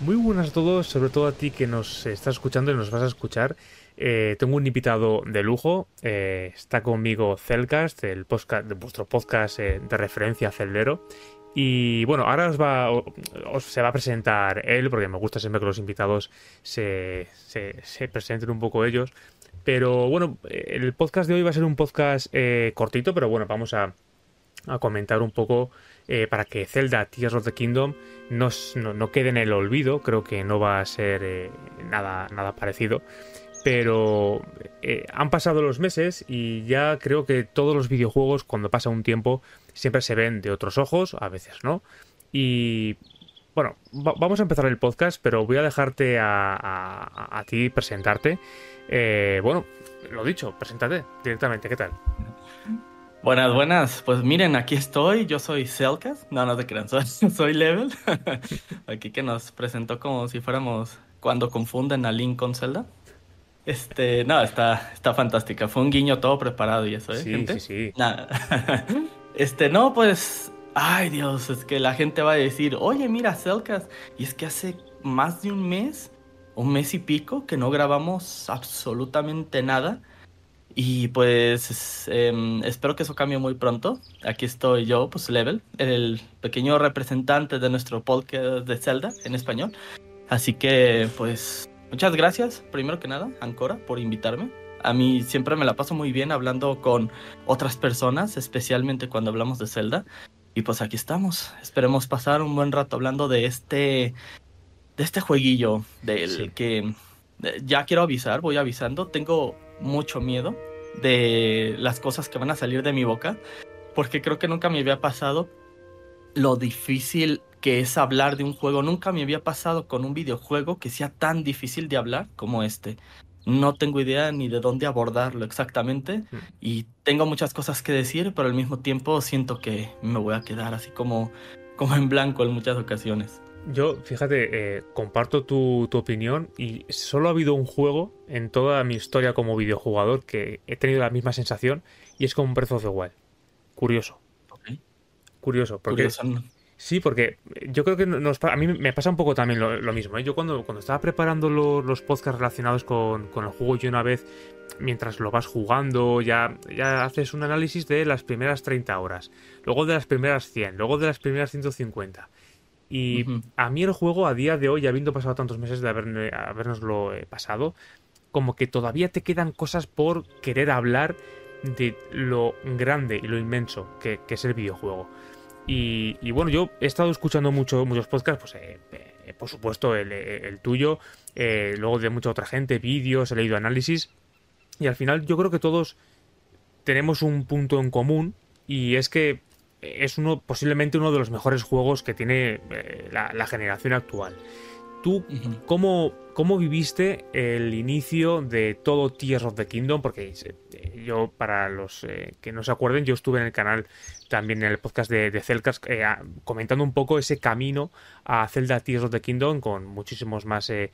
Muy buenas a todos, sobre todo a ti que nos estás escuchando y nos vas a escuchar. Eh, tengo un invitado de lujo. eh, está conmigo Celcast, el podcast, vuestro podcast eh, de referencia celdero. Y bueno, ahora os va, os, se va a presentar él, porque me gusta siempre que los invitados se, se, se presenten un poco ellos. Pero bueno, el podcast de hoy va a ser un podcast cortito, pero bueno, vamos a, a comentar un poco eh, para que Zelda Tears of the Kingdom no, no, quede en el olvido. Creo que no va a ser eh, nada, nada parecido. Pero eh, han pasado los meses y ya creo que todos los videojuegos, cuando pasa un tiempo, siempre se ven de otros ojos, a veces no. Y bueno, va vamos a empezar el podcast, pero voy a dejarte a, ti presentarte. Bueno, lo dicho, preséntate directamente, ¿qué tal? Buenas, buenas. Pues miren, aquí estoy. Yo soy Celcas. No, no te crean, soy, soy Level. aquí que nos presentó como si fuéramos cuando confunden a Link con Zelda. Este, no, está, está fantástica. Fue un guiño todo preparado y eso, ¿eh, sí, gente? Sí, sí. Nada. este, no, pues. Ay, Dios, es que la gente va a decir, oye, mira, Celcas. Y es que hace más de un mes, un mes y pico, que no grabamos absolutamente nada. Y pues eh, espero que eso cambie muy pronto. Aquí estoy yo, pues Level, el pequeño representante de nuestro podcast de Zelda en español. Así que pues muchas gracias, primero que nada, Ancora, por invitarme. A mí siempre me la paso muy bien hablando con otras personas, especialmente cuando hablamos de Zelda. Y pues aquí estamos. Esperemos pasar un buen rato hablando de este de este jueguillo del sí. que ya quiero avisar, voy avisando, tengo mucho miedo de las cosas que van a salir de mi boca, porque creo que nunca me había pasado lo difícil que es hablar de un juego. Nunca me había pasado con un videojuego que sea tan difícil de hablar como este. No tengo idea ni de dónde abordarlo exactamente mm. y tengo muchas cosas que decir, pero al mismo tiempo siento que me voy a quedar así como, como en blanco en muchas ocasiones. Yo, fíjate, eh, comparto tu, tu, opinión y solo ha habido un juego en toda mi historia como videojugador que he tenido la misma sensación y es con Breath of the Wild. Curioso. Okay. Curioso, porque... Curioso, ¿no? Sí, porque yo creo que nos, a mí me pasa un poco también lo, lo mismo. ¿eh? Yo cuando, cuando estaba preparando los, los podcasts relacionados con, con, el juego, yo una vez, mientras lo vas jugando, ya, ya haces un análisis de las primeras 30 horas, luego de las primeras 100, luego de las primeras 150. Y uh -huh. a mí el juego, a día de hoy, habiendo pasado tantos meses de haber, habernoslo eh, pasado, como que todavía te quedan cosas por querer hablar de lo grande y lo inmenso que, que es el videojuego. Y, y, bueno, yo he estado escuchando mucho, muchos podcasts, pues eh, eh, por supuesto el, el tuyo, luego de mucha otra gente, vídeos, he leído análisis, y al final yo creo que todos tenemos un punto en común, y es que es uno posiblemente uno de los mejores juegos que tiene eh, la, la, generación actual. ¿Tú uh -huh. cómo, cómo, viviste el inicio de todo Tears of the Kingdom? Porque eh, yo, para los eh, que no se acuerden, yo estuve en el canal también en el podcast de, de Celcas eh, comentando un poco ese camino a Zelda Tears of the Kingdom con muchísimos más eh,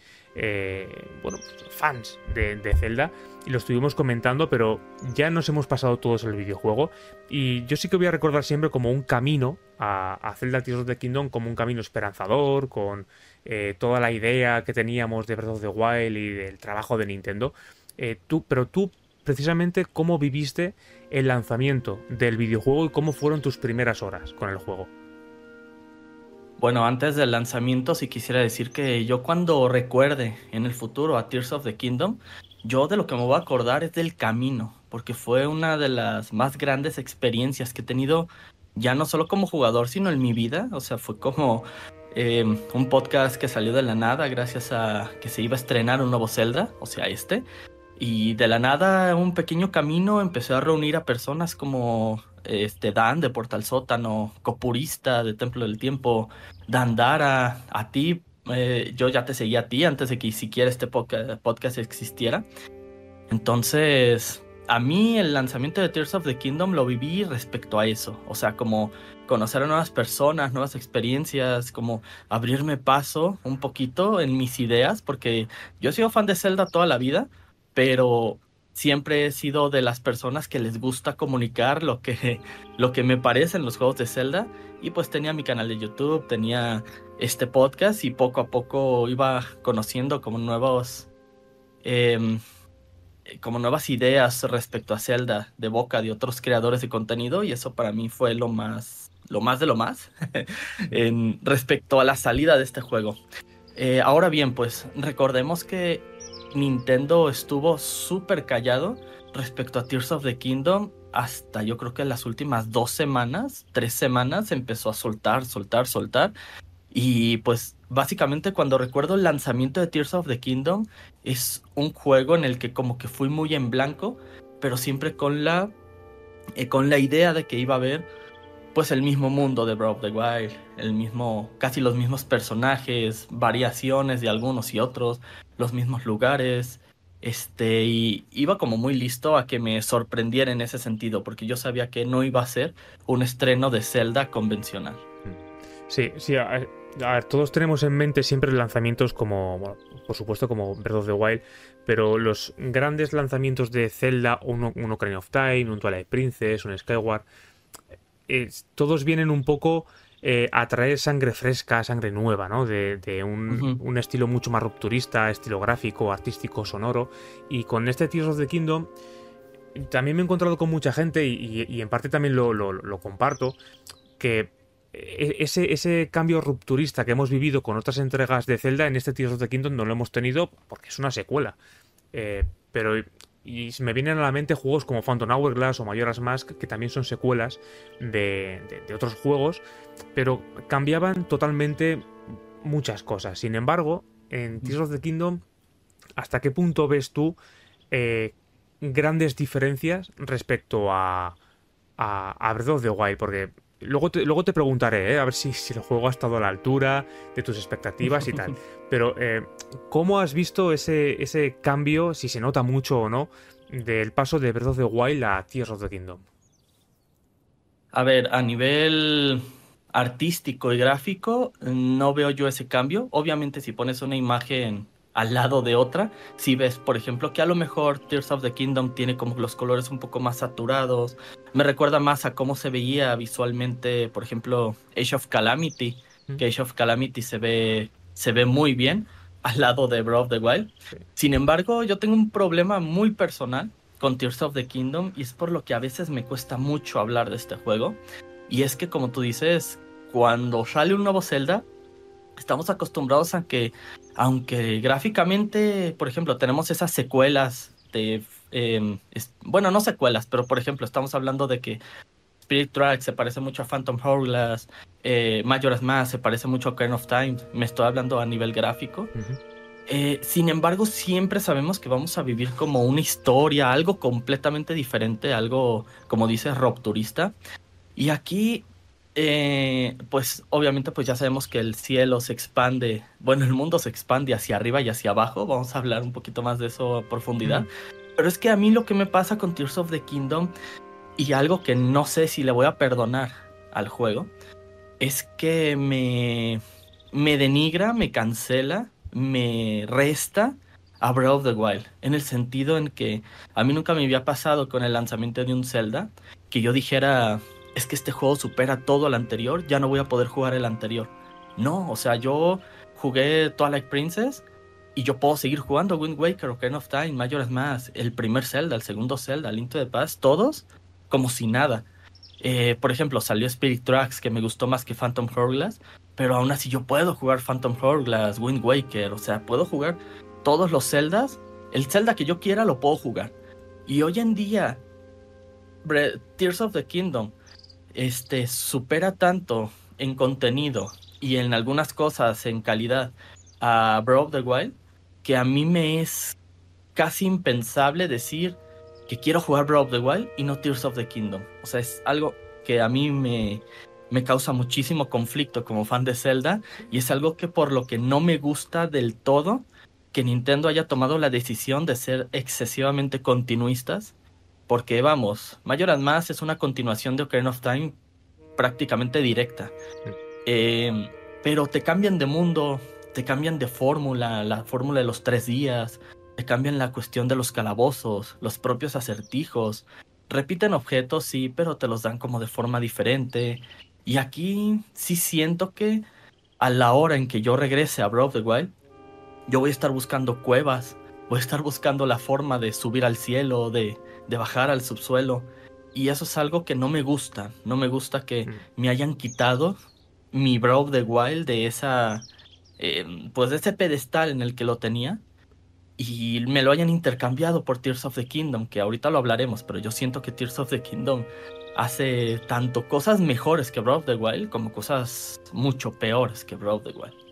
bueno, fans de, de Zelda y lo estuvimos comentando, pero ya nos hemos pasado todos el videojuego. Y yo sí que voy a recordar siempre como un camino a, a Zelda Tears of the Kingdom, como un camino esperanzador, con eh, toda la idea que teníamos de Breath of the Wild y del trabajo de Nintendo. Eh, tú, pero tú, precisamente, ¿cómo viviste el lanzamiento del videojuego y cómo fueron tus primeras horas con el juego? Bueno, antes del lanzamiento sí quisiera decir que yo cuando recuerde en el futuro a Tears of the Kingdom, yo de lo que me voy a acordar es del camino, porque fue una de las más grandes experiencias que he tenido, ya no solo como jugador, sino en mi vida. O sea, fue como eh, un podcast que salió de la nada gracias a que se iba a estrenar un nuevo Zelda, o sea, este. Y de la nada, un pequeño camino empezó a reunir a personas como este Dan de Portal Sótano, Copurista de Templo del Tiempo, Dandara, a ti, eh, yo ya te seguía a ti antes de que siquiera este podcast existiera. Entonces, a mí el lanzamiento de Tears of the Kingdom lo viví respecto a eso. O sea, como conocer a nuevas personas, nuevas experiencias, como abrirme paso un poquito en mis ideas, porque yo he sido fan de Zelda toda la vida, pero siempre he sido de las personas que les gusta comunicar lo que, lo que me parecen los juegos de Zelda. Y pues tenía mi canal de YouTube, tenía este podcast y poco a poco iba conociendo como nuevos... Em, como nuevas ideas respecto a Zelda de boca de otros creadores de contenido y eso para mí fue lo más lo más de lo más respecto a la salida de este juego. Eh, ahora bien, pues recordemos que Nintendo estuvo súper callado respecto a Tears of the Kingdom hasta yo creo que las últimas dos semanas, tres semanas, empezó a soltar, soltar, soltar. Y pues básicamente cuando recuerdo el lanzamiento de Tears of the Kingdom, es un juego en el que como que fui muy en blanco, pero siempre con la, eh, con la idea de que iba a haber pues el mismo mundo de Breath of the Wild, el mismo, casi los mismos personajes, variaciones de algunos y otros, los mismos lugares, este, y iba como muy listo a que me sorprendiera en ese sentido, porque yo sabía que no iba a ser un estreno de Zelda convencional. Sí, sí, a, todos tenemos en mente siempre lanzamientos como, por supuesto, como Breath of the Wild, pero los grandes lanzamientos de Zelda, un, un Ocarina of Time, un Twilight Princess, un Skyward, todos vienen un poco eh, a traer sangre fresca, sangre nueva, ¿no? De, un, estilo mucho más rupturista, estilo gráfico, artístico, sonoro. Y con este Tears of the Kingdom también me he encontrado con mucha gente y, en parte también lo, comparto, que e, ese, ese, cambio rupturista que hemos vivido con otras entregas de Zelda en este Tears of the Kingdom no lo hemos tenido porque es una secuela. Eh, pero y me vienen a la mente juegos como Phantom Hourglass o Majora's Mask, que también son secuelas de, otros juegos, pero cambiaban totalmente muchas cosas. Sin embargo, en Tears of the Kingdom, ¿hasta qué punto ves tú eh, grandes diferencias respecto a, a, a Breath of the Wild? Porque Luego te, luego te preguntaré, ¿eh? a ver si, si, el juego ha estado a la altura de tus expectativas y tal. Pero, eh, ¿cómo has visto ese, ese cambio, si se nota mucho o no, del paso de Breath of the Wild a Tears of the Kingdom? A ver, a nivel artístico y gráfico, no veo yo ese cambio. Obviamente, si pones una imagen al lado de otra. Si ves, por ejemplo, que a lo mejor Tears of the Kingdom tiene como los colores un poco más saturados. Me recuerda más a cómo se veía visualmente, por ejemplo, Age of Calamity. Que Age of Calamity se ve, se ve muy bien al lado de Breath of the Wild. Sin embargo, yo tengo un problema muy personal con Tears of the Kingdom y es por lo que a veces me cuesta mucho hablar de este juego. Y es que, como tú dices, cuando sale un nuevo Zelda, estamos acostumbrados a que, aunque gráficamente, por ejemplo, tenemos esas secuelas de, em, bueno, no secuelas, pero por ejemplo, estamos hablando de que Spirit Track se parece mucho a Phantom Hourglass, eh, Majora's Mask se parece mucho a Kern of Time, me estoy hablando a nivel gráfico. Eh, sin embargo, siempre sabemos que vamos a vivir como una historia, algo completamente diferente, algo, como dice, rupturista. Y aquí eh, pues obviamente pues ya sabemos que el cielo se expande, bueno, el mundo se expande hacia arriba y hacia abajo, vamos a hablar un poquito más de eso a profundidad, pero es que a mí lo que me pasa con Tears of the Kingdom y algo que no sé si le voy a perdonar al juego, es que me, me denigra, me cancela, me resta a Breath of the Wild, en el sentido en que a mí nunca me había pasado con el lanzamiento de un Zelda que yo dijera es que este juego supera todo el anterior, ya no voy a poder jugar el anterior. No, o sea, yo jugué Twilight Princess y yo puedo seguir jugando Wind Waker, Ocarina of Time, Majora's Mask, el primer Zelda, el segundo Zelda, Link to the Past, todos como si nada. Eh, por ejemplo, salió Spirit Tracks que me gustó más que Phantom Hourglass, pero aún así yo puedo jugar Phantom Hourglass, Wind Waker, o sea, puedo jugar todos los Zeldas, el Zelda que yo quiera lo puedo jugar. Y hoy en día, Tears of the Kingdom este, supera tanto en contenido y en algunas cosas en calidad a Breath of the Wild que a mí me es casi impensable decir que quiero jugar Breath of the Wild y no Tears of the Kingdom. O sea, es algo que a mí me, me causa muchísimo conflicto como fan de Zelda y es algo que por lo que no me gusta del todo que Nintendo haya tomado la decisión de ser excesivamente continuistas porque vamos, Majora's Mask es una continuación de Ocarina of Time prácticamente directa. Eh, pero te cambian de mundo, te cambian de fórmula, la fórmula de los tres días. te cambian la cuestión de los calabozos, los propios acertijos. Repiten objetos, sí, pero te los dan como de forma diferente. Y aquí sí siento que a la hora en que yo regrese a Breath of the Wild, yo voy a estar buscando cuevas, voy a estar buscando la forma de subir al cielo, de, de bajar al subsuelo. Y eso es algo que no me gusta. No me gusta que mm. me hayan quitado mi Breath of the Wild de esa. Eh, pues de ese pedestal en el que lo tenía. Y me lo hayan intercambiado por Tears of the Kingdom, que ahorita lo hablaremos, pero yo siento que Tears of the Kingdom hace tanto cosas mejores que Breath of the Wild como cosas mucho peores que Breath of the Wild.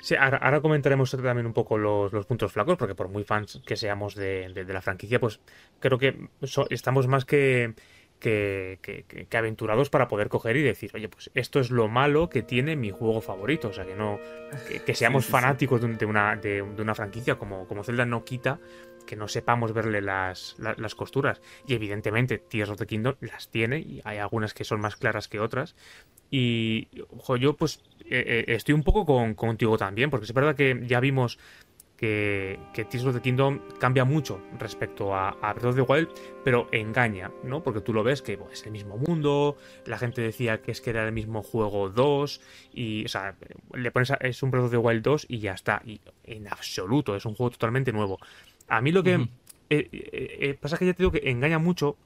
Sí, ahora, comentaremos también un poco los, puntos flacos, porque por muy fans que seamos de, la franquicia, pues creo que estamos más que, que, que, aventurados para poder coger y decir, oye, pues esto es lo malo que tiene mi juego favorito. O sea, que no que, seamos fanáticos de, una, de, una franquicia como, como Zelda no quita que no sepamos verle las, las, costuras. Y evidentemente Tears of the Kingdom las tiene, y hay algunas que son más claras que otras. Y ojo, yo pues eh, eh, estoy un poco con, contigo también, porque es verdad que ya vimos que, que Tears of the Kingdom cambia mucho respecto a, a, Breath of the Wild, pero engaña, ¿no? Porque tú lo ves que es el mismo mundo, la gente decía que es que era el mismo juego 2, y, o sea, le pones es un Breath of the Wild 2 y ya está, y en absoluto, es un juego totalmente nuevo. A mí lo que eh, pasa es que ya te digo que engaña mucho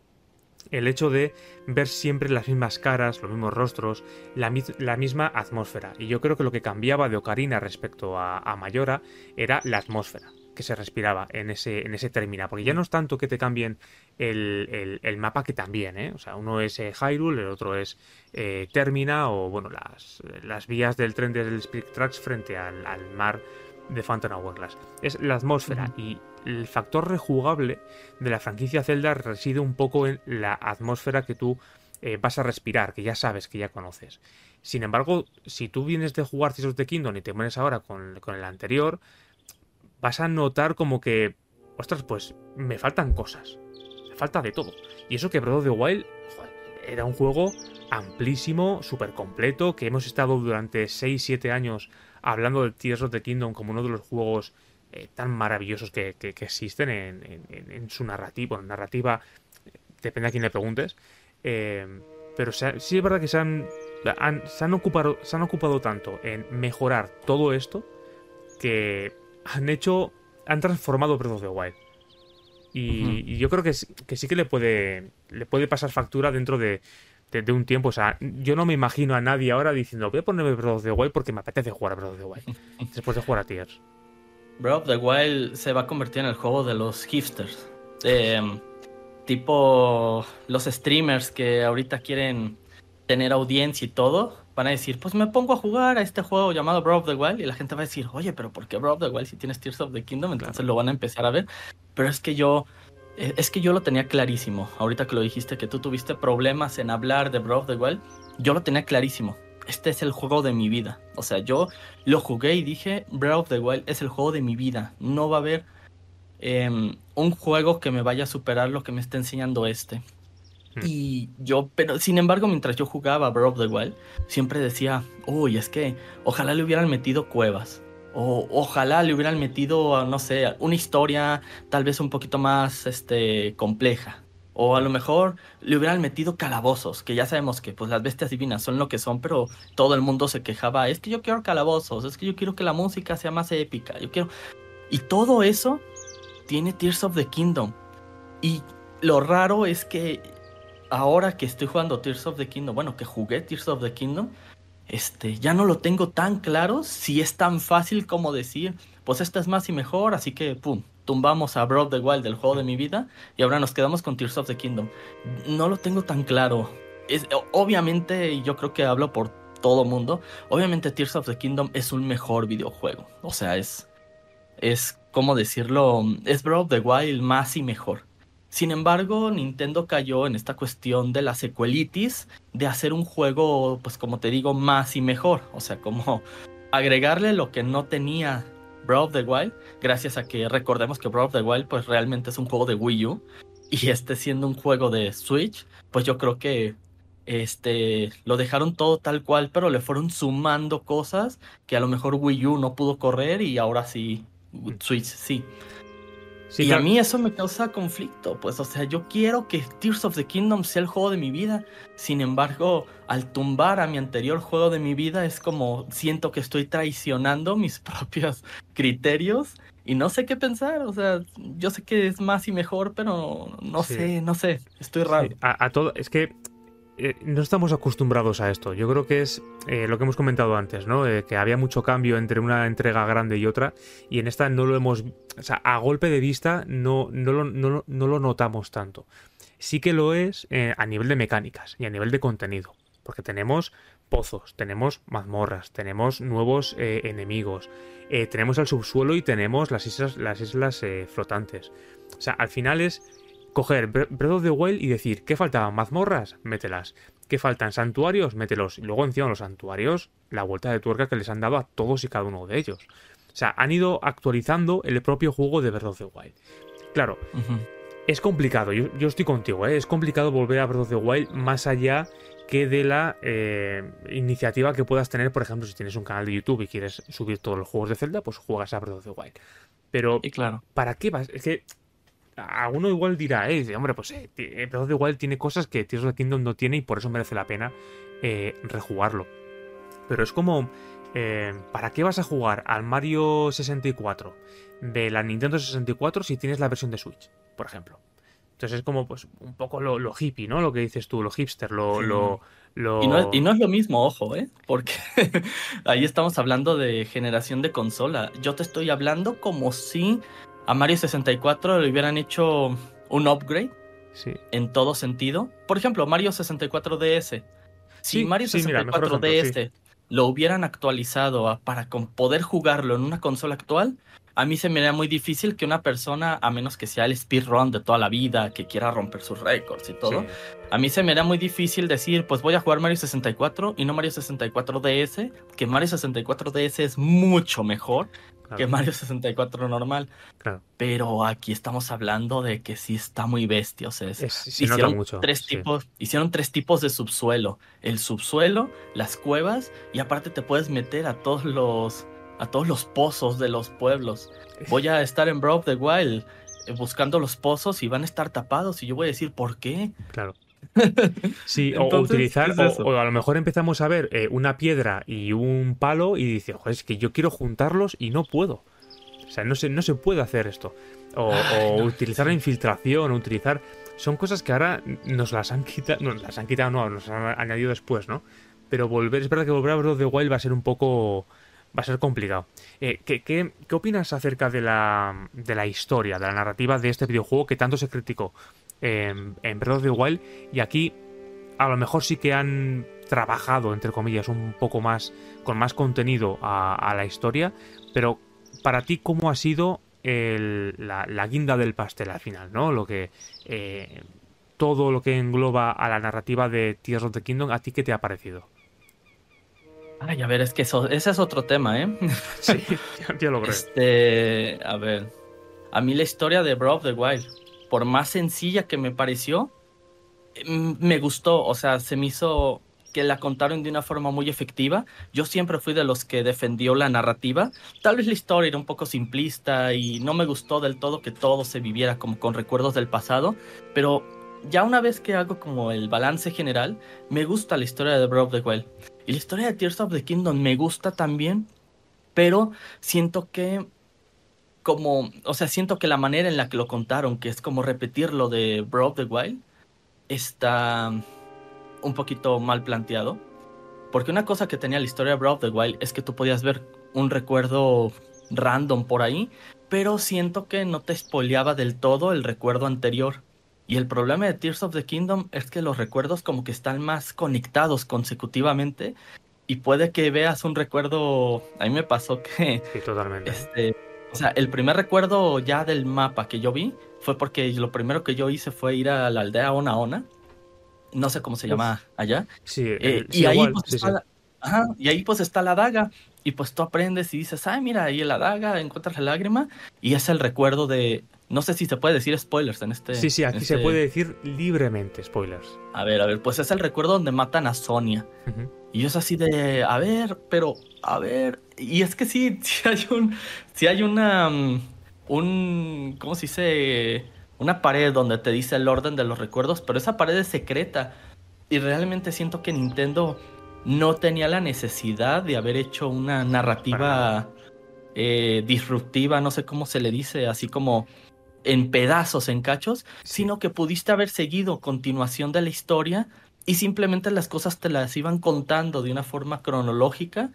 el hecho de ver siempre las mismas caras, los mismos rostros, la, misma atmósfera. Y yo creo que lo que cambiaba de Ocarina respecto a, Mayora era la atmósfera que se respiraba en ese, en ese Termina. Porque ya no es tanto que te cambien el, mapa que también, ¿eh? O sea, uno es eh, Hyrule, el otro es eh, Termina o, bueno, las, las vías del tren del Spirit Tracks frente al, mar de Phantom Hourglass. Es la atmósfera y el factor rejugable de la franquicia Zelda reside un poco en la atmósfera que tú eh, vas a respirar, que ya sabes, que ya conoces. Sin embargo, si tú vienes de jugar Tears of the Kingdom y te pones ahora con, el anterior, vas a notar como que, ostras, pues me faltan cosas. Me falta de todo. Y eso que Breath the Wild era un juego amplísimo, súper completo, que hemos estado durante 6-7 años hablando de Tears of the Kingdom como uno de los juegos eh, tan maravillosos que, existen en, su narrativa. narrativa, depende a quién le preguntes. Eh, pero sí es verdad que se han, se, han ocupado, se han ocupado tanto en mejorar todo esto que han hecho, han transformado Breath of the Wild. Y, yo creo que, que, sí que le puede, le puede pasar factura dentro de, de, un tiempo. O sea, yo no me imagino a nadie ahora diciendo voy a ponerme Breath of the Wild porque me apetece jugar a Breath of the Wild después de jugar a Tears. Breath of the Wild se va a convertir en el juego de los hipsters. Em, tipo los streamers que ahorita quieren tener audiencia y todo, van a decir, pues me pongo a jugar a este juego llamado Breath of the Wild y la gente va a decir, oye, pero ¿por qué Breath of the Wild si tienes Tears of the Kingdom? Entonces lo van a empezar a ver. Pero es que yo, eh, es que yo lo tenía clarísimo. Ahorita que lo dijiste que tú tuviste problemas en hablar de Breath of the Wild, yo lo tenía clarísimo este es el juego de mi vida. O sea, yo lo jugué y dije, Breath of the Wild es el juego de mi vida. No va a haber em, un juego que me vaya a superar lo que me está enseñando este. Hmm. Y yo, pero sin embargo, mientras yo jugaba Breath of the Wild, siempre decía, uy, es que ojalá le hubieran metido cuevas. O ojalá le hubieran metido, no sé, una historia tal vez un poquito más este, compleja. O a lo mejor le hubieran metido calabozos, que ya sabemos que pues las bestias divinas son lo que son, pero todo el mundo se quejaba, es que yo quiero calabozos, es que yo quiero que la música sea más épica, yo quiero... Y todo eso tiene Tears of the Kingdom. Y lo raro es que ahora que estoy jugando Tears of the Kingdom, bueno, que jugué Tears of the Kingdom, este, ya no lo tengo tan claro si es tan fácil como decir, pues esta es más y mejor, así que, pum, tumbamos a Breath of the Wild del juego de mi vida y ahora nos quedamos con Tears of the Kingdom. No lo tengo tan claro. Es, obviamente, yo creo que hablo por todo mundo, obviamente Tears of the Kingdom es un mejor videojuego. O sea, es, es, ¿cómo decirlo? Es Breath of the Wild más y mejor. Sin embargo, Nintendo cayó en esta cuestión de la secuelitis, de hacer un juego, pues como te digo, más y mejor. O sea, como agregarle lo que no tenía Breath of the Wild, gracias a que recordemos que Breath of the Wild pues realmente es un juego de Wii U y este siendo un juego de Switch, pues yo creo que este lo dejaron todo tal cual, pero le fueron sumando cosas que a lo mejor Wii U no pudo correr y ahora sí Switch sí. Y a mí eso me causa conflicto, pues, o sea, yo quiero que Tears of the Kingdom sea el juego de mi vida. Sin embargo, al tumbar a mi anterior juego de mi vida, es como siento que estoy traicionando mis propios criterios y no sé qué pensar. O sea, yo sé que es más y mejor, pero no sé, no sé, estoy raro. A, todo, es que eh, no estamos acostumbrados a esto. Yo creo que es eh, lo que hemos comentado antes, ¿no? Eh, que había mucho cambio entre una entrega grande y otra, y en esta no lo hemos. O sea, a golpe de vista no, no, lo, no, no lo notamos tanto. Sí que lo es a nivel de mecánicas y a nivel de contenido, porque tenemos pozos, tenemos mazmorras, tenemos nuevos enemigos, tenemos el subsuelo y tenemos las islas, las islas flotantes. O sea, al final es coger Breath of the Wild y decir, ¿qué faltaban? ¿Mazmorras? Mételas. ¿Qué faltan? ¿Santuarios? Mételos. Y luego encima los santuarios, la vuelta de tuerca que les han dado a todos y cada uno de ellos. O sea, han ido actualizando el propio juego de Breath of the Wild. Claro, es complicado, yo, estoy contigo, ¿eh? es complicado volver a Breath of the Wild más allá que de la eh, iniciativa que puedas tener, por ejemplo, si tienes un canal de YouTube y quieres subir todos los juegos de Zelda, pues juegas a Breath of the Wild. Pero, y claro. ¿para qué vas? Es que alguno igual dirá, eh, hombre, pues eh, Breath of the Wild tiene cosas que Tears of the Kingdom no tiene y por eso merece la pena eh, rejugarlo. Pero es como, eh, ¿para qué vas a jugar al Mario 64 de la Nintendo 64 si tienes la versión de Switch, por ejemplo? Entonces es como pues un poco lo, hippie, ¿no? Lo que dices tú, lo hipster, lo... lo, Y, no, y, no, es lo mismo, ojo, ¿eh? Porque ahí estamos hablando de generación de consola. Yo te estoy hablando como si a Mario 64 le hubieran hecho un upgrade en todo sentido. Por ejemplo, Mario 64 DS. Si Mario 64 DS lo hubieran actualizado para poder jugarlo en una consola actual, a mí se me haría muy difícil que una persona, a menos que sea el speedrun de toda la vida, que quiera romper sus récords y todo, a mí se me haría muy difícil decir, pues voy a jugar Mario 64 y no Mario 64 DS, que Mario 64 DS es mucho mejor que Mario 64 normal. Pero aquí estamos hablando de que sí está muy bestia. O sea, hicieron, tres tipos, hicieron tres tipos de subsuelo. El subsuelo, las cuevas, y aparte te puedes meter a todos los, a todos los pozos de los pueblos. Voy a estar en Breath of the Wild eh, buscando los pozos y van a estar tapados y yo voy a decir, ¿por qué? Claro. Sí, o utilizar, o, a lo mejor empezamos a ver eh, una piedra y un palo y dice, Joder, es que yo quiero juntarlos y no puedo. O sea, no se, no se puede hacer esto. O, utilizar la infiltración, o utilizar... Son cosas que ahora nos las han quitado, no, las han quitado, no, nos han añadido después, ¿no? Pero volver, es verdad que volver a Breath of the Wild va a ser un poco va a ser complicado. Eh, ¿qué, qué, opinas acerca de la, de la historia, de la narrativa de este videojuego que tanto se criticó? En, Breath of the Wild. Y aquí a lo mejor sí que han trabajado, entre comillas, un poco más, con más contenido a, la historia. Pero para ti, ¿cómo ha sido la, guinda del pastel al final? ¿no? Lo que. Eh, todo lo que engloba a la narrativa de Tears of the Kingdom, ¿a ti qué te ha parecido? Ay, a ver, es que eso, ese es otro tema, ¿eh? Sí, ya lo creo. Este, a ver, a mí la historia de Breath of the Wild por más sencilla que me pareció, mm, me gustó, o sea, se me hizo que la contaron de una forma muy efectiva. Yo siempre fui de los que defendió la narrativa. Tal vez la historia era un poco simplista y no me gustó del todo que todo se viviera como con recuerdos del pasado, pero ya una vez que hago como el balance general, me gusta la historia de Breath of the Wild. Y la historia de Tears of the Kingdom me gusta también, pero siento que como, o sea, siento que la manera en la que lo contaron, que es como repetir lo de Bro of the Wild, está un poquito mal planteado. Porque una cosa que tenía la historia de Bro of the Wild es que tú podías ver un recuerdo random por ahí, pero siento que no te spoileaba del todo el recuerdo anterior. Y el problema de Tears of the Kingdom es que los recuerdos como que están más conectados consecutivamente y puede que veas un recuerdo, a mí me pasó que sí, totalmente. Este, o sea, el primer recuerdo ya del mapa que yo vi fue porque lo primero que yo hice fue ir a la aldea Ona Ona. No sé cómo se llama allá. Sí, eh, y, ahí, pues, está La, ajá, y ahí pues está la daga. Y pues tú aprendes y dices, ay, mira, ahí la daga encuentras la lágrima. Y es el recuerdo de. No sé si se puede decir spoilers en este. Sí, sí, aquí se este puede decir libremente spoilers. A ver, a ver, pues es el recuerdo donde matan a Sonia. Y es así de, a ver, pero, a ver. Y es que sí, sí hay un, sí hay una, mm, un, ¿cómo se dice? Una pared donde te dice el orden de los recuerdos, pero esa pared es secreta. Y realmente siento que Nintendo no tenía la necesidad de haber hecho una narrativa eh, disruptiva, no sé cómo se le dice, así como en pedazos, en cachos, sino que pudiste haber seguido continuación de la historia y simplemente las cosas te las iban contando de una forma cronológica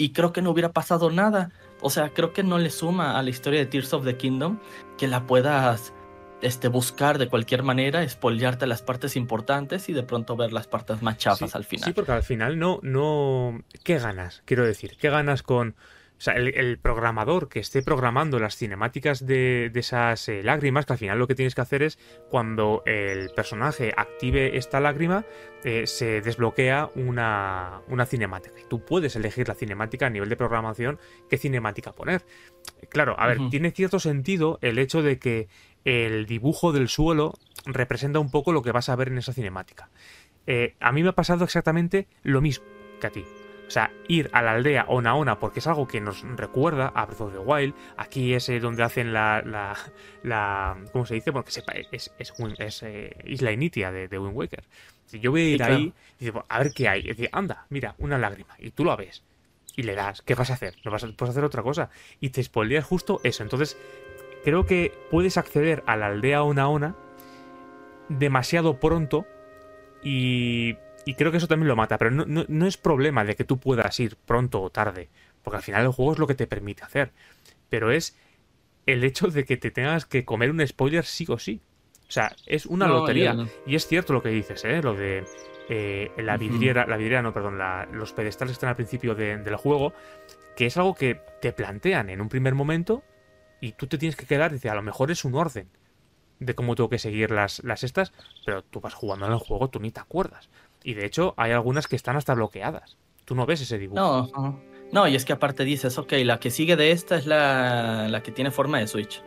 y creo que no hubiera pasado nada. O sea, creo que no le suma a la historia de Tears of the Kingdom que la puedas este, buscar de cualquier manera, spoilearte las partes importantes y de pronto ver las partes más chafas al final. Sí, porque al final no, no. ¿Qué ganas? Quiero decir, ¿qué ganas con o sea, el, programador que esté programando las cinemáticas de, esas eh, lágrimas, que al final lo que tienes que hacer es cuando el personaje active esta lágrima, eh, se desbloquea una, cinemática. Y tú puedes elegir la cinemática a nivel de programación, qué cinemática poner. Claro, a ver, tiene cierto sentido el hecho de que el dibujo del suelo representa un poco lo que vas a ver en esa cinemática. Eh, a mí me ha pasado exactamente lo mismo que a ti. O sea, ir a la aldea Ona porque es algo que nos recuerda a Breath of the Wild. Aquí es eh, donde hacen la, la, ¿Cómo se dice? Porque sepa, es, es, es eh, Isla Initia de, Wind Waker. Si yo voy a ir ahí y digo, a ver qué hay. Y decir, anda, mira, una lágrima. Y tú lo ves. Y le das. ¿Qué vas a hacer? No vas a, puedes hacer otra cosa. Y te spoileas justo eso. Entonces, creo que puedes acceder a la aldea Ona demasiado pronto. Y y creo que eso también lo mata, pero no, es problema de que tú puedas ir pronto o tarde, porque al final el juego es lo que te permite hacer. Pero es el hecho de que te tengas que comer un spoiler sí o sí. O sea, es una lotería. Y es cierto lo que dices, ¿eh? Lo de eh, la vidriera, la vidriera, no, perdón, los pedestales que están al principio del juego, que es algo que te plantean en un primer momento y tú te tienes que quedar, dice, a lo mejor es un orden de cómo tengo que seguir las, las estas, pero tú vas jugando en el juego, tú ni te acuerdas. Y de hecho, hay algunas que están hasta bloqueadas. Tú no ves ese dibujo. No, no, y es que aparte dices, ok, la que sigue de esta es la, la que tiene forma de Switch.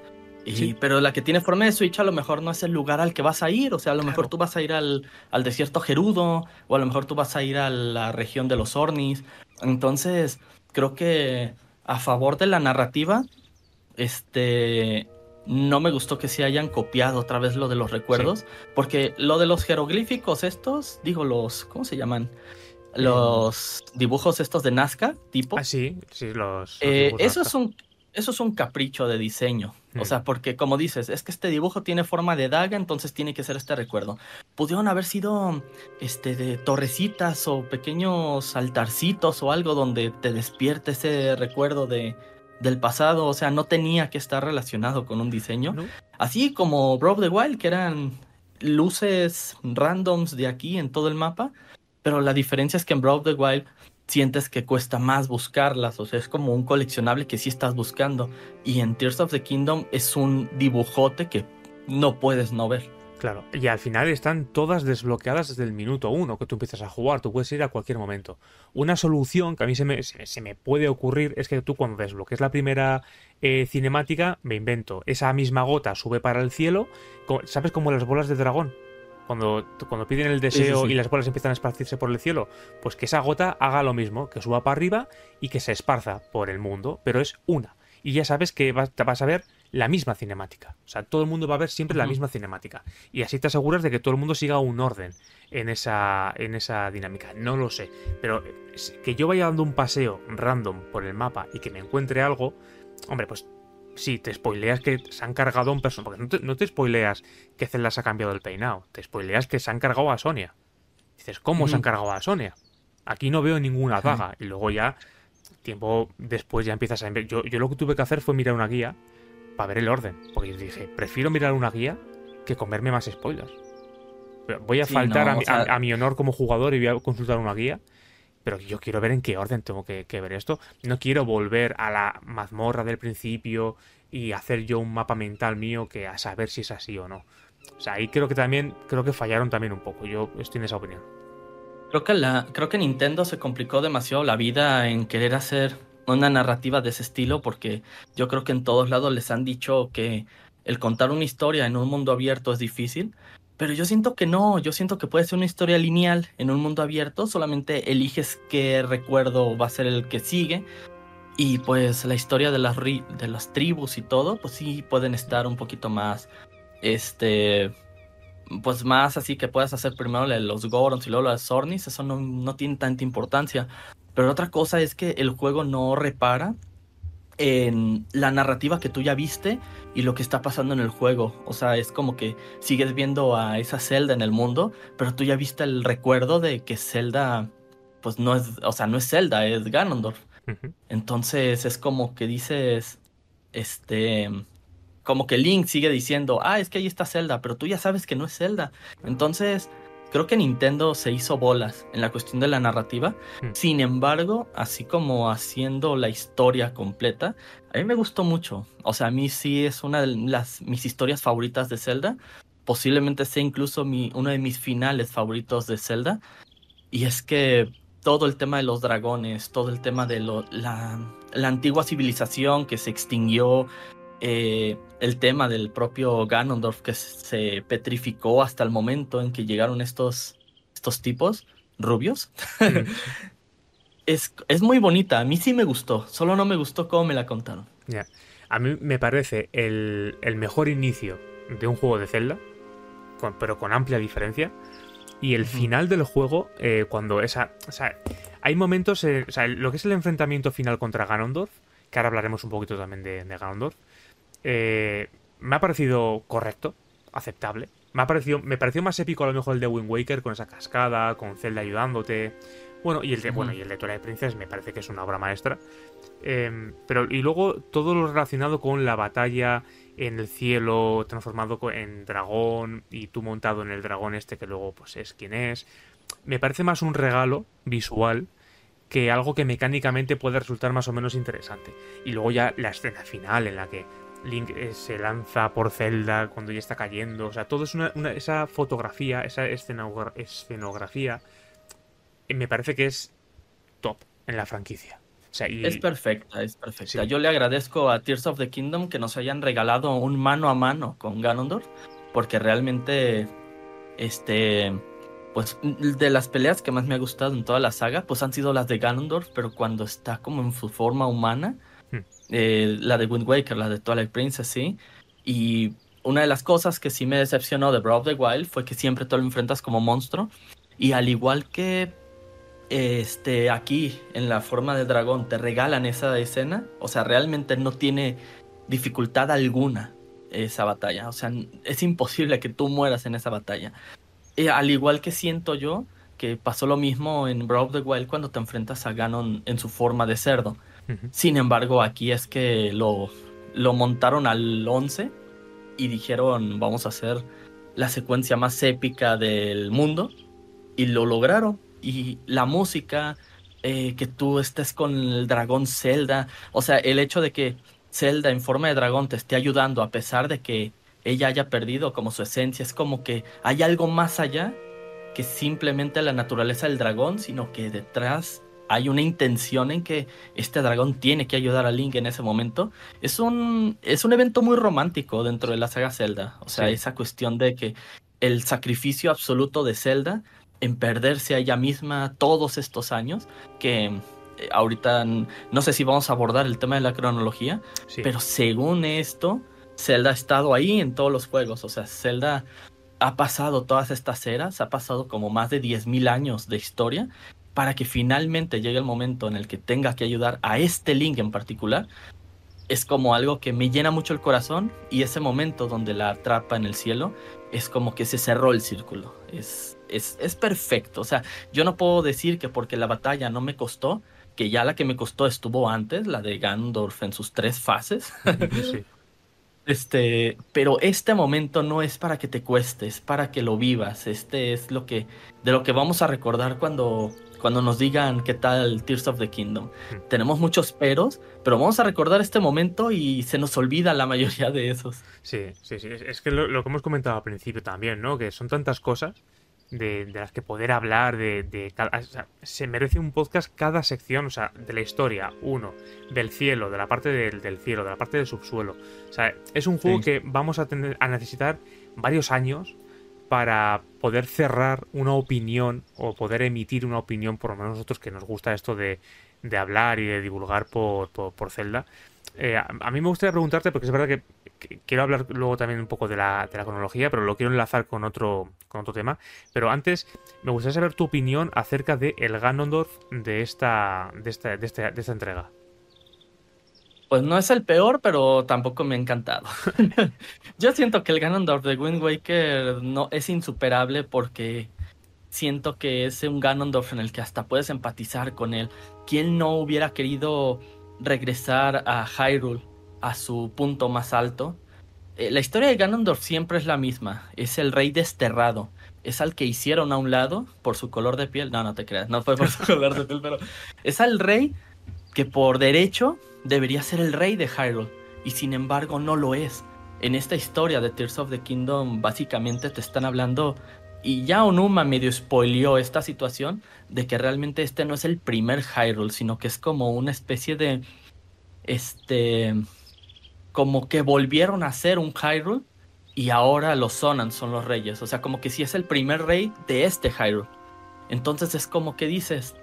Y, Pero la que tiene forma de Switch a lo mejor no es el lugar al que vas a ir. O sea, a lo mejor tú vas a ir al, al, desierto Gerudo, o a lo mejor tú vas a ir a la región de los Ornis. Entonces, creo que a favor de la narrativa, este, no me gustó que se hayan copiado otra vez lo de los recuerdos, porque lo de los jeroglíficos estos, digo los, ¿cómo se llaman? Los dibujos estos de Nazca, tipo. Ah, sí, sí, los. Eh, eso, es un, eso es un capricho de diseño. O mm. sea, porque como dices, es que este dibujo tiene forma de daga, entonces tiene que ser este recuerdo. Pudieron haber sido este, de torrecitas o pequeños altarcitos o algo donde te despierte ese recuerdo de, del pasado, o sea, no tenía que estar relacionado con un diseño. Así como Breath the Wild, que eran luces randoms de aquí en todo el mapa, pero la diferencia es que en Breath the Wild sientes que cuesta más buscarlas, o sea, es como un coleccionable que sí estás buscando, y en Tears of the Kingdom es un dibujote que no puedes no ver. Claro, y al final están todas desbloqueadas desde el minuto uno que tú empiezas a jugar, tú puedes ir a cualquier momento. Una solución que a mí se me, se, me puede ocurrir es que tú cuando desbloques la primera eh, cinemática, me invento, esa misma gota sube para el cielo, ¿sabes como las bolas de dragón? Cuando, cuando piden el deseo y las bolas empiezan a esparcirse por el cielo, pues que esa gota haga lo mismo, que suba para arriba y que se esparza por el mundo, pero es una. Y ya sabes que vas, vas a ver la misma cinemática. O sea, todo el mundo va a ver siempre la misma cinemática. Y así te aseguras de que todo el mundo siga un orden en esa, en esa dinámica. No lo sé. Pero que yo vaya dando un paseo random por el mapa y que me encuentre algo, hombre, pues sí, te spoileas que se han cargado a un personaje. Porque no te, spoileas que Zelda se ha cambiado el peinado. Te spoileas que se han cargado a Sonia. Dices, ¿cómo se han cargado a Sonia? Aquí no veo ninguna daga. Y luego ya, tiempo después ya empiezas a... Yo, yo lo que tuve que hacer fue mirar una guía para ver el orden. Porque yo dije, prefiero mirar una guía que comerme más spoilers. Voy a faltar a, mi, honor como jugador y voy a consultar una guía. Pero yo quiero ver en qué orden tengo que, ver esto. No quiero volver a la mazmorra del principio y hacer yo un mapa mental mío que a saber si es así o no. O sea, ahí creo que también, creo que fallaron también un poco. Yo estoy en esa opinión. Creo que, la, creo que Nintendo se complicó demasiado la vida en querer hacer una narrativa de ese estilo, porque yo creo que en todos lados les han dicho que el contar una historia en un mundo abierto es difícil, pero yo siento que no, yo siento que puede ser una historia lineal en un mundo abierto, solamente eliges qué recuerdo va a ser el que sigue Y pues la historia de las, de las tribus y todo, pues sí pueden estar un poquito más, este, pues más así que puedas hacer primero los Gorons y luego los Zornis, eso no, no tiene tanta importancia. Pero otra cosa es que el juego no repara en la narrativa que tú ya viste y lo que está pasando en el juego. O sea, es como que sigues viendo a esa Zelda en el mundo, pero tú ya viste el recuerdo de que Zelda, pues no es, o sea, no es Zelda, es Ganondorf. Entonces es como que dices, este, como que Link sigue diciendo, ah, es que ahí está Zelda, pero tú ya sabes que no es Zelda. Entonces, creo que Nintendo se hizo bolas en la cuestión de la narrativa. Hmm. Sin embargo, así como haciendo la historia completa, a mí me gustó mucho. O sea, a mí sí es una de las, mis historias favoritas de Zelda. Posiblemente sea incluso mi, uno de mis finales favoritos de Zelda. Y es que todo el tema de los dragones, todo el tema de la, la antigua civilización que se extinguió, eh, el tema del propio Ganondorf que se petrificó hasta el momento en que llegaron estos, estos tipos rubios. es, es, muy bonita, a mí sí me gustó, solo no me gustó cómo me la contaron. A mí me parece el, mejor inicio de un juego de Zelda, pero con amplia diferencia. Y el final del juego, eh, cuando esa. O sea, hay momentos. o sea, lo que es el enfrentamiento final contra Ganondorf, que ahora hablaremos un poquito también de, de Ganondorf eh, me ha parecido correcto, aceptable. Me, ha parecido, me pareció más épico a lo mejor el de Wind Waker con esa cascada, con Zelda ayudándote. Bueno, y el de, bueno, y el de Twilight Princess me parece que es una obra maestra. Em, pero, y luego todo lo relacionado con la batalla en el cielo, transformado en dragón, y tú montado en el dragón este que luego pues es quien es. Me parece más un regalo visual que algo que mecánicamente puede resultar más o menos interesante. Y luego ya la escena final en la que Link eh, se lanza por Zelda cuando ya está cayendo. O sea, todo es una, esa fotografía, esa escenografía, eh, me parece que es top en la franquicia. Es perfecta, es perfecta. Yo le agradezco a Tears of the Kingdom que nos hayan regalado un mano a mano con Ganondorf, porque realmente, este, pues de las peleas que más me ha gustado en toda la saga, pues han sido las de Ganondorf, pero cuando está como en su forma humana, eh, la de Wind Waker, la de Twilight Princess, sí. Y una de las cosas que sí me decepcionó de Breath of the Wild fue que siempre te lo enfrentas como monstruo. Y al igual que este, aquí, en la forma de dragón, te regalan esa escena, o sea, realmente no tiene dificultad alguna esa batalla. O sea, es imposible que tú mueras en esa batalla. Al igual que siento yo que pasó lo mismo en Breath of the Wild cuando te enfrentas a Ganon en su forma de cerdo. Sin embargo, aquí es que lo, lo montaron al 11 y dijeron, vamos a hacer la secuencia más épica del mundo. Y lo lograron. Y la música, eh, que tú estés con el dragón Zelda, o sea, el hecho de que Zelda en forma de dragón te esté ayudando a pesar de que ella haya perdido como su esencia, es como que hay algo más allá que simplemente la naturaleza del dragón, sino que detrás hay una intención en que este dragón tiene que ayudar a Link en ese momento. Es un, es un evento muy romántico dentro de la saga Zelda. O sea, esa cuestión de que el sacrificio absoluto de Zelda en perderse a ella misma todos estos años, que eh, ahorita no sé si vamos a abordar el tema de la cronología, pero según esto, Zelda ha estado ahí en todos los juegos. O sea, Zelda ha pasado todas estas eras, ha pasado como más de 10.000 años de historia para que finalmente llegue el momento en el que tenga que ayudar a este Link en particular, es como algo que me llena mucho el corazón y ese momento donde la atrapa en el cielo es como que se cerró el círculo. Es, es, es perfecto. O sea, yo no puedo decir que porque la batalla no me costó, que ya la que me costó estuvo antes, la de Gandorf en sus tres fases. Este, pero este momento no es para que te cueste, es para que lo vivas. Este es lo que de lo que vamos a recordar cuando cuando nos digan qué tal Tears of the Kingdom. Tenemos muchos peros, pero vamos a recordar este momento y se nos olvida la mayoría de esos. Sí, sí, sí. Es que lo, que hemos comentado al principio también, ¿no? Que son tantas cosas de, las que poder hablar, de, se merece un podcast cada sección, o sea, de la historia, uno, del cielo, de la parte del, cielo, de la parte del subsuelo. O sea, es un juego que vamos a, tener, a necesitar varios años para poder cerrar una opinión o poder emitir una opinión, por lo menos nosotros que nos gusta esto de, de hablar y de divulgar por, por, Zelda. Eh, a, mí me gustaría preguntarte, porque es verdad que, quiero hablar luego también un poco de la, de la, cronología, pero lo quiero enlazar con otro, con otro tema. Pero antes, me gustaría saber tu opinión acerca de el Ganondorf de esta, de esta, de esta, de esta entrega. Pues no es el peor, pero tampoco me ha encantado. Yo siento que el Ganondorf de Wind Waker no es insuperable porque siento que es un Ganondorf en el que hasta puedes empatizar con él. ¿Quién no hubiera querido regresar a Hyrule a su punto más alto? Eh, la historia de Ganondorf siempre es la misma. Es el rey desterrado. Es al que hicieron a un lado por su color de piel. No, no te creas, no fue por su color de piel, pero es al rey que por derecho debería ser el rey de Hyrule y sin embargo no lo es. En esta historia de Tears of the Kingdom básicamente te están hablando y ya Onuma medio spoileó esta situación de que realmente este no es el primer Hyrule, sino que es como una especie de. Este. Como que volvieron a ser un Hyrule y ahora los Sonan son los reyes. O sea, como que si es el primer rey de este Hyrule. Entonces es como que dices.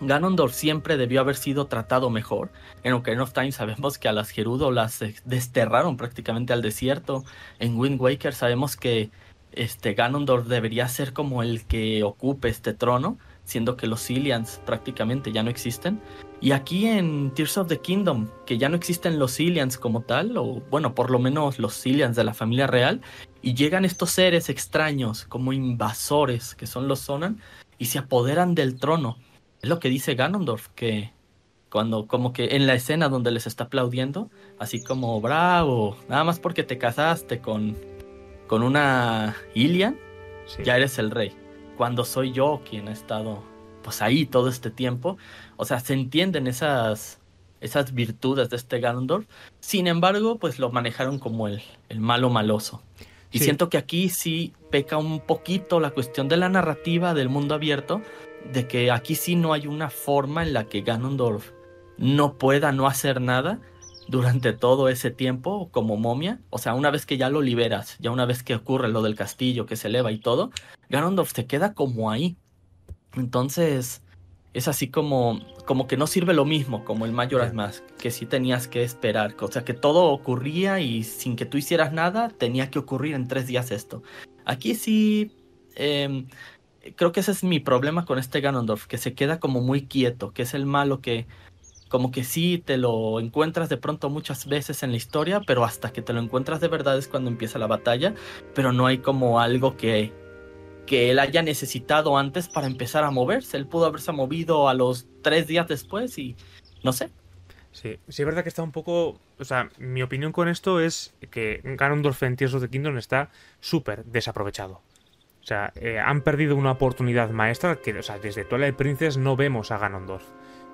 Ganondorf siempre debió haber sido tratado mejor. En Ocarina of Time sabemos que a las Gerudo las desterraron prácticamente al desierto. En Wind Waker sabemos que este Ganondorf debería ser como el que ocupe este trono, siendo que los Cillians prácticamente ya no existen. Y aquí en Tears of the Kingdom, que ya no existen los Cillians como tal, o bueno, por lo menos los Cillians de la familia real, y llegan estos seres extraños como invasores, que son los Sonan, y se apoderan del trono. Es lo que dice Ganondorf, que cuando como que en la escena donde les está aplaudiendo, así como bravo, nada más porque te casaste con con una Ilian, ya eres el rey. Cuando soy yo quien ha estado pues ahí todo este tiempo, o sea, se entienden esas esas virtudes de este Ganondorf. Sin embargo, pues lo manejaron como el, el malo maloso. Y siento que aquí sí peca un poquito la cuestión de la narrativa del mundo abierto, de que aquí sí no hay una forma en la que Ganondorf no pueda no hacer nada, durante todo ese tiempo como momia. O sea, una vez que ya lo liberas, ya una vez que ocurre lo del castillo que se eleva y todo, Ganondorf se queda como ahí. Entonces, es así como, como que no sirve lo mismo como el Majora's Mask, que sí tenías que esperar. O sea, que todo ocurría y sin que tú hicieras nada, tenía que ocurrir en tres días esto. Aquí sí. Em, creo que ese es mi problema con este Ganondorf, que se queda como muy quieto, que es el malo que como que sí te lo encuentras de pronto muchas veces en la historia, pero hasta que te lo encuentras de verdad es cuando empieza la batalla, pero no hay como algo que, que él haya necesitado antes para empezar a moverse. Él pudo haberse movido a los tres días después y no sé. Sí, sí es verdad que está un poco... O sea, mi opinión con esto es que Ganondorf en Tears of the Kingdom está súper desaprovechado. O sea, eh, han perdido una oportunidad maestra que, o sea, desde Twilight Princess no vemos a Ganondorf.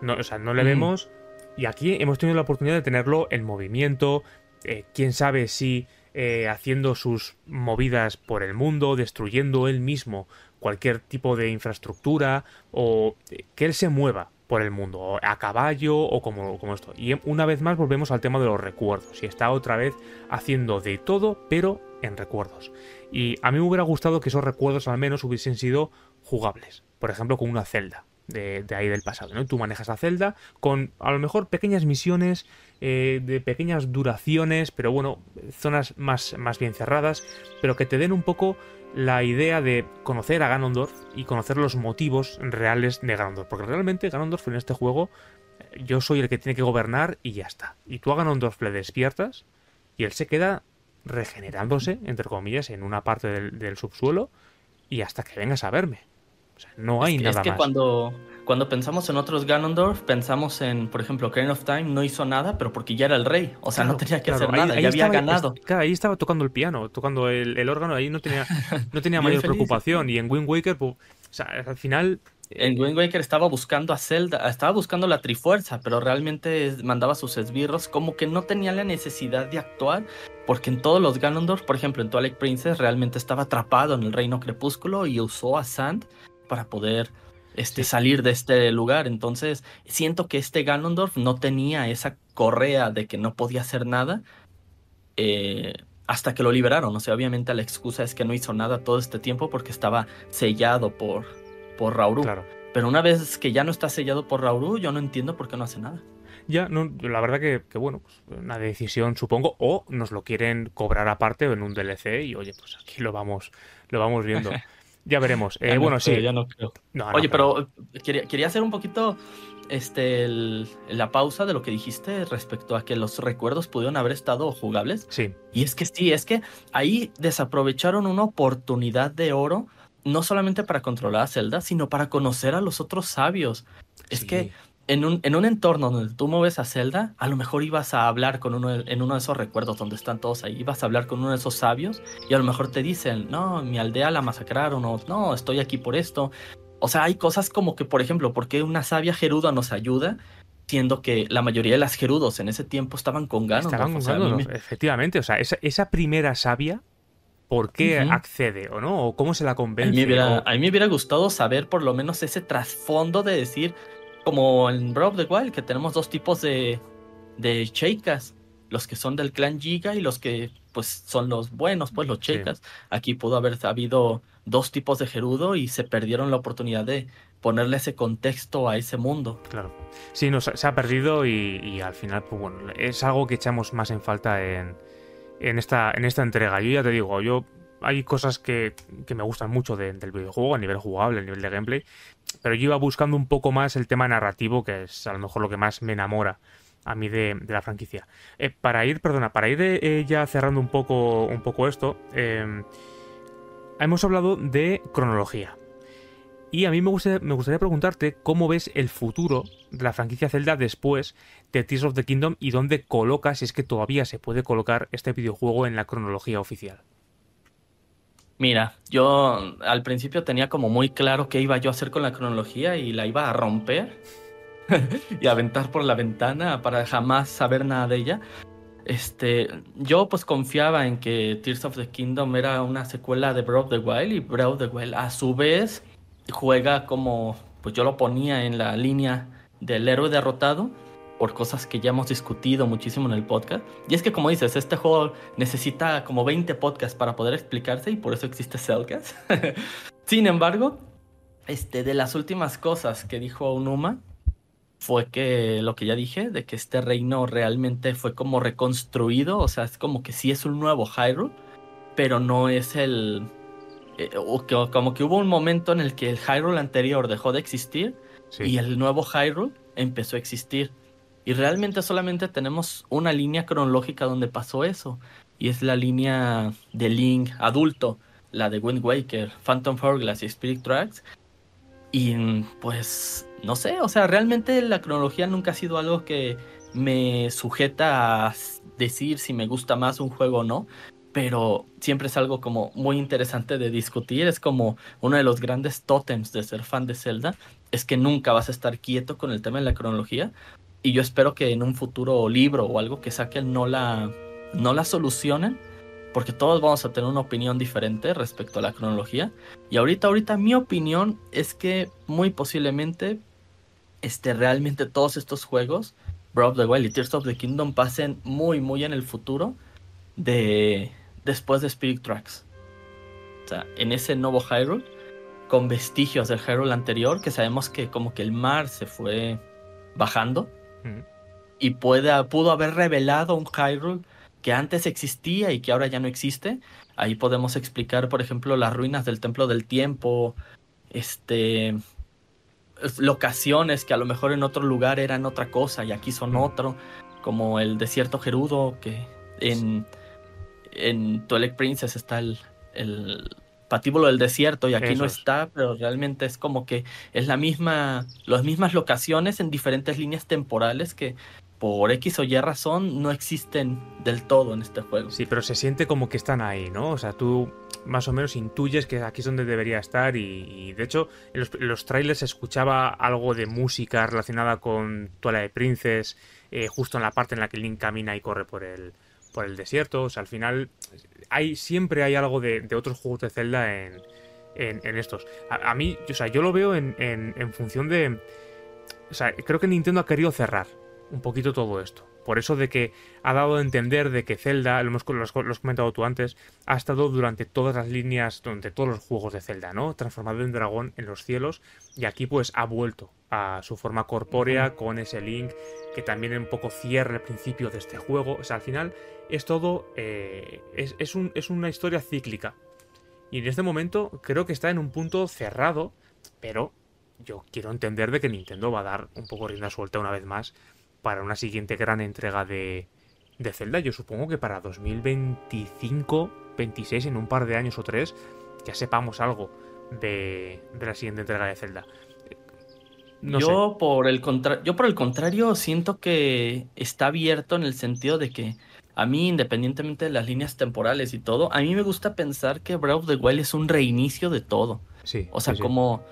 No, o sea, no le mm. vemos. Y aquí hemos tenido la oportunidad de tenerlo en movimiento. Eh, quién sabe si eh, haciendo sus movidas por el mundo, destruyendo él mismo cualquier tipo de infraestructura o que él se mueva por el mundo, a caballo o como, como esto. Y una vez más volvemos al tema de los recuerdos y está otra vez haciendo de todo, pero en recuerdos. Y a mí me hubiera gustado que esos recuerdos al menos hubiesen sido jugables, por ejemplo con una celda de, ahí del pasado. ¿no? Tú manejas a Zelda con a lo mejor pequeñas misiones eh, de pequeñas duraciones, pero bueno, zonas más, más bien cerradas, pero que te den un poco la idea de conocer a Ganondorf y conocer los motivos reales de Ganondorf. Porque realmente Ganondorf en este juego eh, yo soy el que tiene que gobernar y ya está. Y tú a Ganondorf le despiertas y él se queda regenerándose, entre comillas, en una parte del subsuelo y hasta que vengas a verme no hay nada es que Cuando, cuando pensamos en otros Ganondorf, pensamos en, por ejemplo, Ocarina of Time no hizo nada, pero porque ya era el rey. O sea, no tenía que hacer nada, ya había ganado. claro, ahí estaba tocando el piano, tocando el, órgano, ahí no tenía, no tenía mayor preocupación. Y en Wind Waker, pues, o sea, al final en Wind Waker estaba buscando a Zelda, estaba buscando la Trifuerza, pero realmente mandaba sus esbirros, como que no tenía la necesidad de actuar, porque en todos los Ganondorf, por ejemplo en Twilight Princess, realmente estaba atrapado en el Reino Crepúsculo y usó a Sand para poder este, salir de este lugar. Entonces, siento que este Ganondorf no tenía esa correa de que no podía hacer nada eh, hasta que lo liberaron. O sea, obviamente la excusa es que no hizo nada todo este tiempo porque estaba sellado por, por Rauru. Pero una vez que ya no está sellado por Rauru, yo no entiendo por qué no hace nada. Ya, no, la verdad que, que, bueno, pues una decisión supongo, o nos lo quieren cobrar aparte o en un DLC y oye, pues aquí lo vamos, lo vamos viendo. Ya veremos. Eh, bueno, sí. Ya no creo. Oye, pero, quería, quería, hacer un poquito este, la pausa de lo que dijiste respecto a que los recuerdos pudieron haber estado jugables. Sí. Y es que sí, es que ahí desaprovecharon una oportunidad de oro, no solamente para controlar a Zelda, sino para conocer a los otros sabios. Es que en un, en un entorno donde tú mueves a Zelda, a lo mejor ibas a hablar con uno en uno de esos recuerdos donde están todos ahí, ibas a hablar con uno de esos sabios y a lo mejor te dicen, no, mi aldea la masacraron o no, estoy aquí por esto. O sea, hay cosas como que, por ejemplo, ¿por qué una sabia geruda nos ayuda? Siendo que la mayoría de las gerudos en ese tiempo estaban con ganas. Estaban con ganas, efectivamente. O sea, esa, esa primera sabia por qué accede o no, o cómo se la convence. A mí, hubiera, a mí, me hubiera, gustado saber por lo menos ese trasfondo de decir, como en Breath of the Wild, que tenemos dos tipos de, de cheikas, los que son del clan Giga y los que pues son los buenos, pues los cheikas. Aquí pudo haber habido dos tipos de Gerudo y se perdieron la oportunidad de ponerle ese contexto a ese mundo. Claro. Sí, nos, se ha perdido y, al final, pues bueno, es algo que echamos más en falta en, en, esta, en esta entrega. Yo ya te digo, yo hay cosas que, me gustan mucho del videojuego a nivel jugable, a nivel de gameplay, pero yo iba buscando un poco más el tema narrativo, que es a lo mejor lo que más me enamora a mí de, la franquicia. Eh, para ir, perdona, para ir eh, ya cerrando un poco, un poco esto, em, hemos hablado de cronología. Y a mí me, me gustaría preguntarte cómo ves el futuro de la franquicia Zelda después de Tears of the Kingdom y dónde colocas, si es que todavía se puede colocar este videojuego en la cronología oficial. Mira, yo al principio tenía como muy claro qué iba yo a hacer con la cronología y la iba a romper y aventar por la ventana para jamás saber nada de ella. Este, yo pues confiaba en que Tears of the Kingdom era una secuela de Breath of the Wild y Breath of the Wild a su vez juega como pues yo lo ponía en la línea del héroe derrotado por cosas que ya hemos discutido muchísimo en el podcast. Y es que como dices, este juego necesita como 20 podcasts para poder explicarse y por eso existe Cellcast. Sin embargo, este, de las últimas cosas que dijo Unuma fue que lo que ya dije, de que este reino realmente fue como reconstruido, o sea, es como que sí es un nuevo Hyrule, pero no es el... Eh, o que, como que hubo un momento en el que el Hyrule anterior dejó de existir y el nuevo Hyrule empezó a existir. Y realmente solamente tenemos una línea cronológica donde pasó eso. Y es la línea de Link adulto, la de Wind Waker, Phantom Hourglass y Spirit Tracks. Y pues, no sé, o sea, realmente la cronología nunca ha sido algo que me sujeta a decir si me gusta más un juego o no. Pero siempre es algo como muy interesante de discutir. Es como uno de los grandes tótems de ser fan de Zelda. Es que nunca vas a estar quieto con el tema de la cronología y yo espero que en un futuro libro o algo que saquen no la, no la solucionen, porque todos vamos a tener una opinión diferente respecto a la cronología. Y ahorita, ahorita mi opinión es que muy posiblemente este, realmente todos estos juegos, Breath of the Wild y Tears of the Kingdom, pasen muy, muy en el futuro de después de Spirit Tracks. O sea, en ese nuevo Hyrule, con vestigios del Hyrule anterior, que sabemos que como que el mar se fue bajando y pudo haber revelado un Hyrule que antes existía y que ahora ya no existe. Ahí podemos explicar, por ejemplo, las ruinas del Templo del Tiempo, este locaciones que a lo mejor en otro lugar eran otra cosa y aquí son otro, como el desierto Gerudo, que en, en Twilight Princess está el, patíbulo del desierto y aquí no está, pero realmente es como que es la misma, las mismas locaciones en diferentes líneas temporales que por X o Y razón no existen del todo en este juego. Sí, pero se siente como que están ahí, ¿no? O sea, tú más o menos intuyes que aquí es donde debería estar y, de hecho en los, trailers se escuchaba algo de música relacionada con Twilight Princess eh, justo en la parte en la que Link camina y corre por el, por el desierto. O sea, al final hay, siempre hay algo de, otros juegos de Zelda en, en, estos. A, mí, o sea, yo lo veo en, en, función de... O sea, creo que Nintendo ha querido cerrar un poquito todo esto. Por eso de que ha dado a entender de que Zelda, lo, hemos, lo has comentado tú antes, ha estado durante todas las líneas, durante todos los juegos de Zelda, ¿no? Transformado en dragón en los cielos y aquí pues ha vuelto a su forma corpórea con ese Link que también un poco cierra el principio de este juego. O sea, al final es todo, eh, es, es, un, es una historia cíclica. Y en este momento creo que está en un punto cerrado, pero yo quiero entender de que Nintendo va a dar un poco rienda suelta una vez más para una siguiente gran entrega de, de Zelda. Yo supongo que para 2025, 26, en un par de años o tres, ya sepamos algo de, de la siguiente entrega de Zelda. yo, Por el yo por el contrario siento que está abierto en el sentido de que a mí, independientemente de las líneas temporales y todo, a mí me gusta pensar que Breath of the Wild es un reinicio de todo. Sí. O sea, como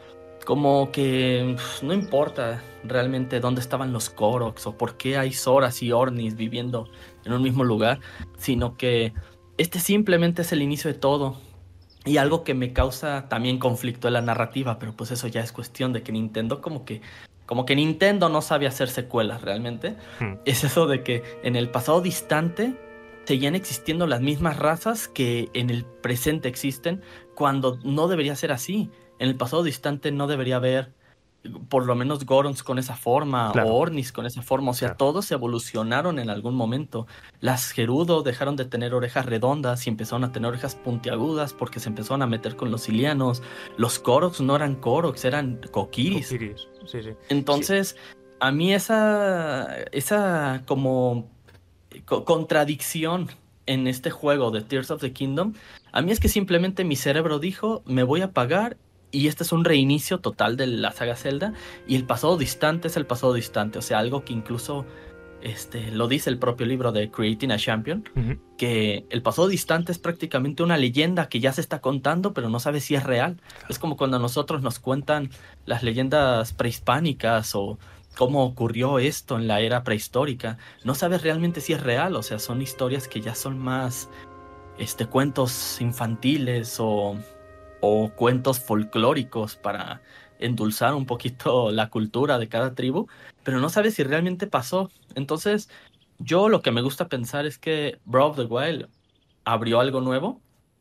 como que no importa realmente dónde estaban los Koroks o por qué hay Zoras y Ornis viviendo en un mismo lugar, sino que este simplemente es el inicio de todo. Y algo que me causa también conflicto en la narrativa, pero pues eso ya es cuestión de que Nintendo como que como que Nintendo no sabe hacer secuelas realmente, hmm. es eso de que en el pasado distante seguían existiendo las mismas razas que en el presente existen, cuando no debería ser así en el pasado distante no debería haber por lo menos Gorons con esa forma o Ornis con esa forma, o sea, todos evolucionaron en algún momento. Las Gerudo dejaron de tener orejas redondas y empezaron a tener orejas puntiagudas porque se empezaron a meter con los ilianos. Los Koroks no eran Koroks, eran Kokiris. Sí, sí. Entonces, a mí esa, esa como contradicción en este juego de Tears of the Kingdom, a mí es que simplemente mi cerebro dijo, me voy a pagar y este es un reinicio total de la saga Zelda. Y el pasado distante es el pasado distante. O sea, algo que incluso este, lo dice el propio libro de Creating a Champion. Que el pasado distante es prácticamente una leyenda que ya se está contando, pero no sabe si es real. Es como cuando a nosotros nos cuentan las leyendas prehispánicas o cómo ocurrió esto en la era prehistórica. No sabes realmente si es real. O sea, son historias que ya son más este, cuentos infantiles o o cuentos folclóricos para endulzar un poquito la cultura de cada tribu, pero no sabes si realmente pasó. Entonces, yo lo que me gusta pensar es que Breath of the Wild abrió algo nuevo,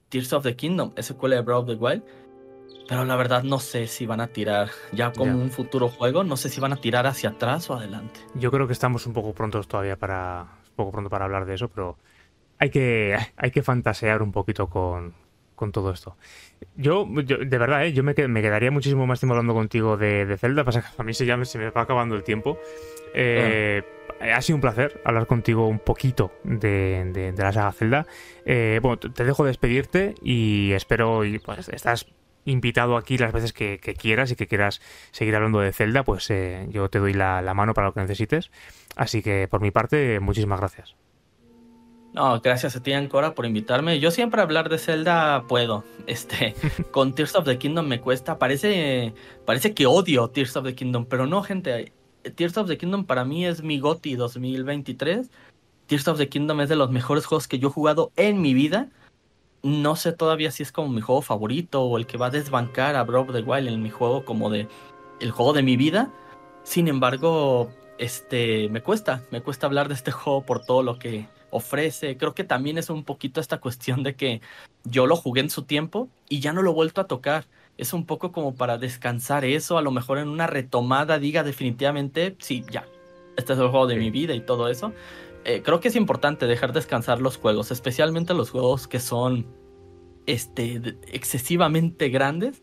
Tears of the Kingdom es secuela de Breath of the Wild, pero la verdad no sé si van a tirar ya como un futuro juego, no sé si van a tirar hacia atrás o adelante. Yo creo que estamos un poco prontos todavía para un poco pronto para hablar de eso, pero hay que hay que fantasear un poquito con, con todo esto. Yo, de verdad, ¿eh? yo me, me, quedaría muchísimo más tiempo hablando contigo de, Zelda, pasa que a mí se, ya se me va acabando el tiempo. Eh, ha sido un placer hablar contigo un poquito de, la saga Zelda. Eh, bueno, te dejo despedirte y espero, y, pues estás invitado aquí las veces que, quieras y que quieras seguir hablando de Zelda, pues yo te doy la mano para lo que necesites. Así que por mi parte, muchísimas gracias. No, gracias a ti, Ancora, por invitarme. Yo siempre hablar de Zelda puedo. Este, con Tears of the Kingdom me cuesta. Parece, parece que odio Tears of the Kingdom, pero no, gente. Tears of the Kingdom para mí es mi GOTY 2023. Tears of the Kingdom es de los mejores juegos que yo he jugado en mi vida. No sé todavía si es como mi juego favorito o el que va a desbancar a Breath of the Wild en mi juego como de el juego de mi vida. Sin embargo, este me cuesta, me cuesta hablar de este juego por todo lo que ofrece. Creo que también es un poquito esta cuestión de que yo lo jugué en su tiempo y ya no lo he vuelto a tocar. Es un poco como para descansar eso, a lo mejor en una retomada diga definitivamente, sí, ya, este es el juego de mi vida y todo eso. Eh, creo que es importante dejar descansar los juegos, especialmente los juegos que son este, excesivamente grandes,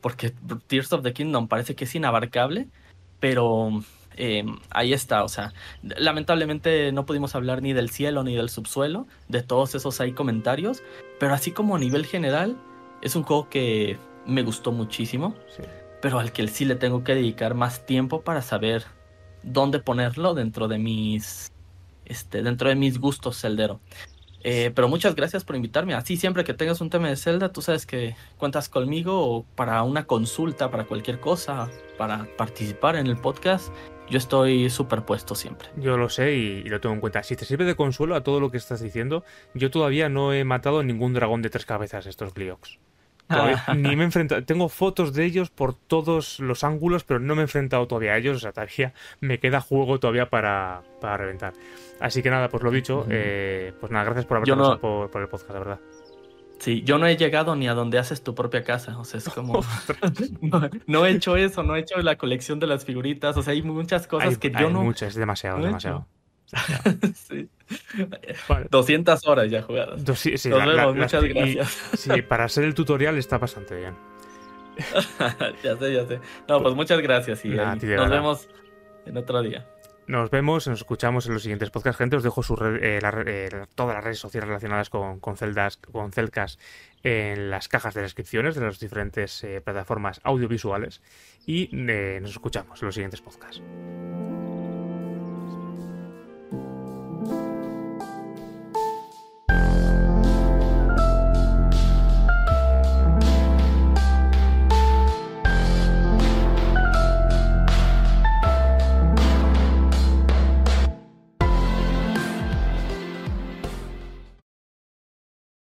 porque Tears of the Kingdom parece que es inabarcable, pero Em, ahí está, o sea, lamentablemente no pudimos hablar ni del cielo ni del subsuelo, de todos esos hay comentarios, pero así como a nivel general, es un juego que me gustó muchísimo, pero al que sí le tengo que dedicar más tiempo para saber dónde ponerlo dentro de mis, este, dentro de mis gustos celdero. Eh, pero muchas gracias por invitarme. Así siempre que tengas un tema de Zelda, tú sabes que cuentas conmigo para una consulta, para cualquier cosa, para participar en el podcast yo estoy superpuesto siempre. Yo lo sé y, lo tengo en cuenta. Si te sirve de consuelo a todo lo que estás diciendo, yo todavía no he matado ningún dragón de tres cabezas estos Gliox. ni me he enfrentado. Tengo fotos de ellos por todos los ángulos, pero no me he enfrentado todavía a ellos. O sea, todavía me queda juego todavía para, para reventar. Así que nada, pues lo dicho. Eh, pues nada, gracias por haber no... por, por el podcast, la verdad. Sí, yo no he llegado ni a donde haces tu propia casa, o sea, es como... no, he hecho eso, no he hecho la colección de las figuritas, o sea, hay muchas cosas que yo no... Muchas, es demasiado, demasiado. sí. 200 horas ya jugadas. sí, Nos vemos, muchas gracias. sí, para ser el tutorial está bastante bien. ya sé, ya sé. No, pues muchas gracias y nos vemos en otro día. Nos vemos, nos escuchamos en los siguientes podcasts, gente. Os dejo eh, eh, todas las redes sociales relacionadas con, con, Celdas, con Celcas en las cajas de descripciones de las diferentes eh, plataformas audiovisuales. Y nos escuchamos en los siguientes podcasts.